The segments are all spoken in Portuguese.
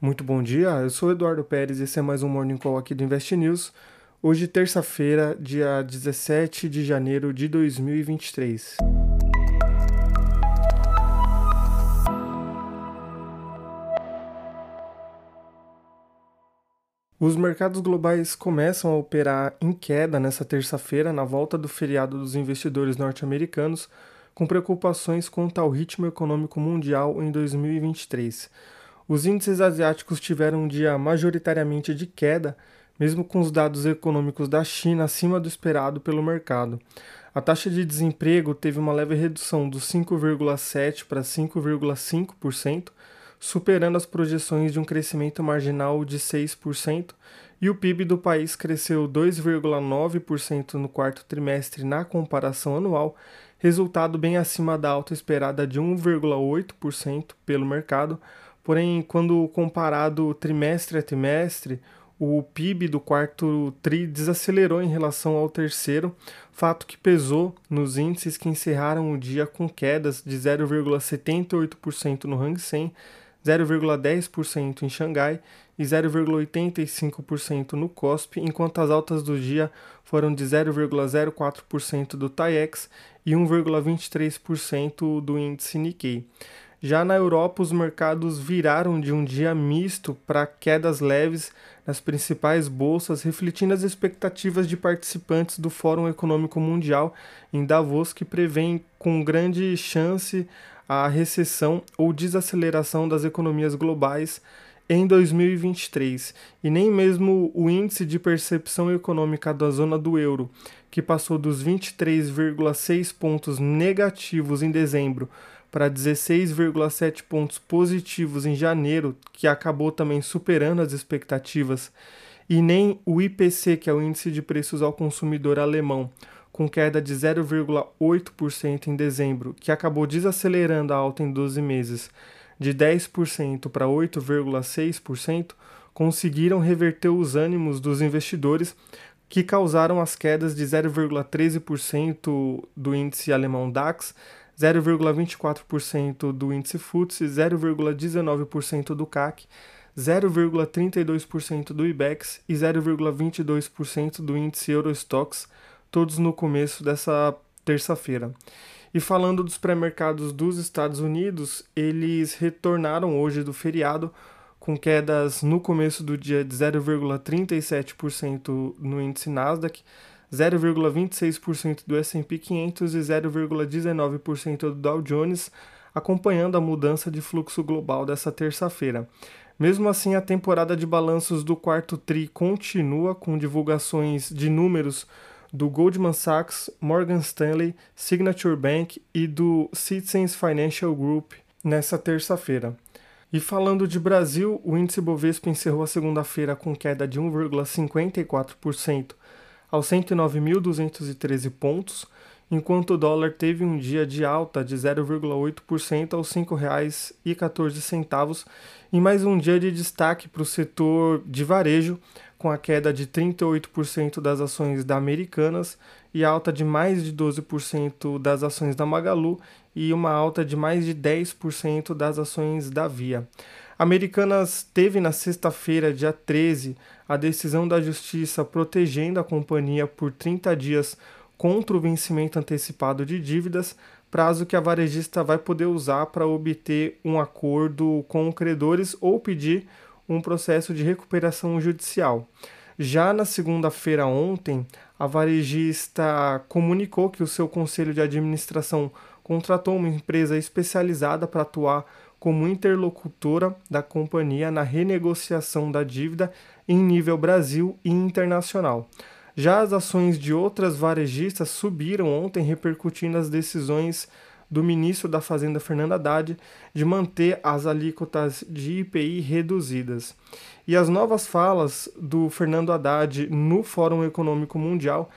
Muito bom dia, eu sou Eduardo Pérez e esse é mais um Morning Call aqui do Invest News. Hoje, terça-feira, dia 17 de janeiro de 2023. Os mercados globais começam a operar em queda nesta terça-feira, na volta do feriado dos investidores norte-americanos, com preocupações quanto ao ritmo econômico mundial em 2023. Os índices asiáticos tiveram um dia majoritariamente de queda, mesmo com os dados econômicos da China acima do esperado pelo mercado. A taxa de desemprego teve uma leve redução dos 5,7% para 5,5%, superando as projeções de um crescimento marginal de 6%, e o PIB do país cresceu 2,9% no quarto trimestre na comparação anual, resultado bem acima da alta esperada de 1,8% pelo mercado, Porém, quando comparado trimestre a trimestre, o PIB do quarto TRI desacelerou em relação ao terceiro, fato que pesou nos índices que encerraram o dia com quedas de 0,78% no Hang Seng, 0,10% em Xangai e 0,85% no COSP, enquanto as altas do dia foram de 0,04% do TAIEX e 1,23% do índice Nikkei. Já na Europa, os mercados viraram de um dia misto para quedas leves nas principais bolsas, refletindo as expectativas de participantes do Fórum Econômico Mundial em Davos, que prevêem com grande chance a recessão ou desaceleração das economias globais em 2023, e nem mesmo o índice de percepção econômica da zona do euro, que passou dos 23,6 pontos negativos em dezembro para 16,7 pontos positivos em janeiro, que acabou também superando as expectativas, e nem o IPC, que é o índice de preços ao consumidor alemão, com queda de 0,8% em dezembro, que acabou desacelerando a alta em 12 meses de 10% para 8,6%, conseguiram reverter os ânimos dos investidores que causaram as quedas de 0,13% do índice alemão DAX, 0,24% do índice FTSE, 0,19% do CAC, 0,32% do IBEX e 0,22% do índice Eurostox, todos no começo dessa terça-feira. E falando dos pré-mercados dos Estados Unidos, eles retornaram hoje do feriado com quedas no começo do dia de 0,37% no índice Nasdaq, 0,26% do S&P 500 e 0,19% do Dow Jones, acompanhando a mudança de fluxo global dessa terça-feira. Mesmo assim, a temporada de balanços do quarto TRI continua com divulgações de números do Goldman Sachs, Morgan Stanley, Signature Bank e do Citizens Financial Group nessa terça-feira. E falando de Brasil, o índice Bovespa encerrou a segunda-feira com queda de 1,54% aos 109.213 pontos, enquanto o dólar teve um dia de alta de 0,8% aos R$ 5,14, e mais um dia de destaque para o setor de varejo, com a queda de 38% das ações da Americanas e alta de mais de 12% das ações da Magalu e uma alta de mais de 10% das ações da Via. Americanas teve na sexta-feira, dia 13, a decisão da Justiça protegendo a companhia por 30 dias contra o vencimento antecipado de dívidas, prazo que a varejista vai poder usar para obter um acordo com credores ou pedir um processo de recuperação judicial. Já na segunda-feira ontem, a varejista comunicou que o seu conselho de administração contratou uma empresa especializada para atuar como interlocutora da companhia na renegociação da dívida em nível Brasil e internacional. Já as ações de outras varejistas subiram ontem, repercutindo as decisões do ministro da Fazenda Fernando Haddad de manter as alíquotas de IPI reduzidas. E as novas falas do Fernando Haddad no Fórum Econômico Mundial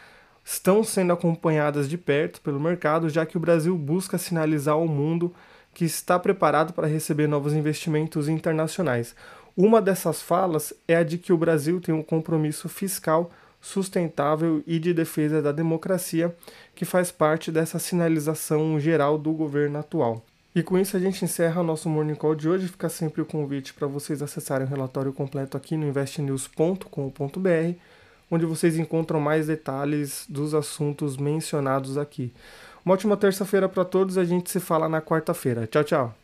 estão sendo acompanhadas de perto pelo mercado, já que o Brasil busca sinalizar ao mundo que está preparado para receber novos investimentos internacionais. Uma dessas falas é a de que o Brasil tem um compromisso fiscal sustentável e de defesa da democracia, que faz parte dessa sinalização geral do governo atual. E com isso a gente encerra o nosso Morning Call de hoje. Fica sempre o convite para vocês acessarem o relatório completo aqui no investnews.com.br, onde vocês encontram mais detalhes dos assuntos mencionados aqui. Uma ótima terça-feira para todos, a gente se fala na quarta-feira. Tchau, tchau.